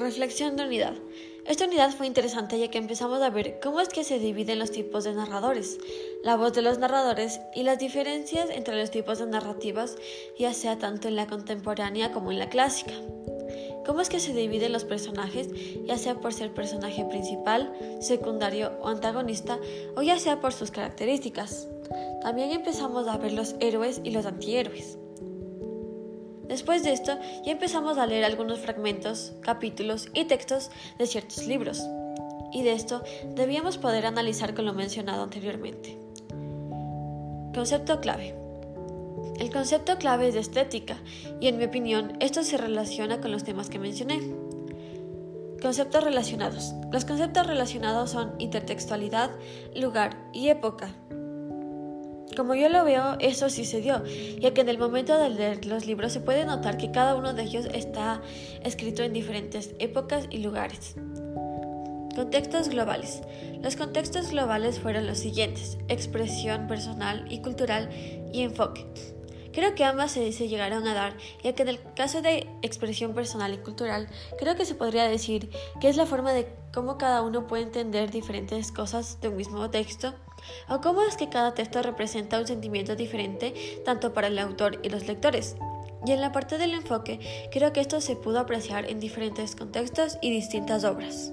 Reflexión de unidad. Esta unidad fue interesante ya que empezamos a ver cómo es que se dividen los tipos de narradores, la voz de los narradores y las diferencias entre los tipos de narrativas, ya sea tanto en la contemporánea como en la clásica. Cómo es que se dividen los personajes, ya sea por ser personaje principal, secundario o antagonista, o ya sea por sus características. También empezamos a ver los héroes y los antihéroes. Después de esto, ya empezamos a leer algunos fragmentos, capítulos y textos de ciertos libros. Y de esto debíamos poder analizar con lo mencionado anteriormente. Concepto clave. El concepto clave es de estética y en mi opinión esto se relaciona con los temas que mencioné. Conceptos relacionados. Los conceptos relacionados son intertextualidad, lugar y época. Como yo lo veo, eso sí se dio, ya que en el momento de leer los libros se puede notar que cada uno de ellos está escrito en diferentes épocas y lugares. Contextos globales. Los contextos globales fueron los siguientes, expresión personal y cultural y enfoque. Creo que ambas se, se, llegaron a dar, ya que en el caso de expresión personal y cultural, creo que se podría decir que es la forma de cómo cada uno puede entender diferentes cosas de un mismo texto, o cómo es que cada texto representa un sentimiento diferente tanto para el autor y los lectores. Y en la parte del enfoque, creo que esto se pudo apreciar en diferentes contextos y distintas obras.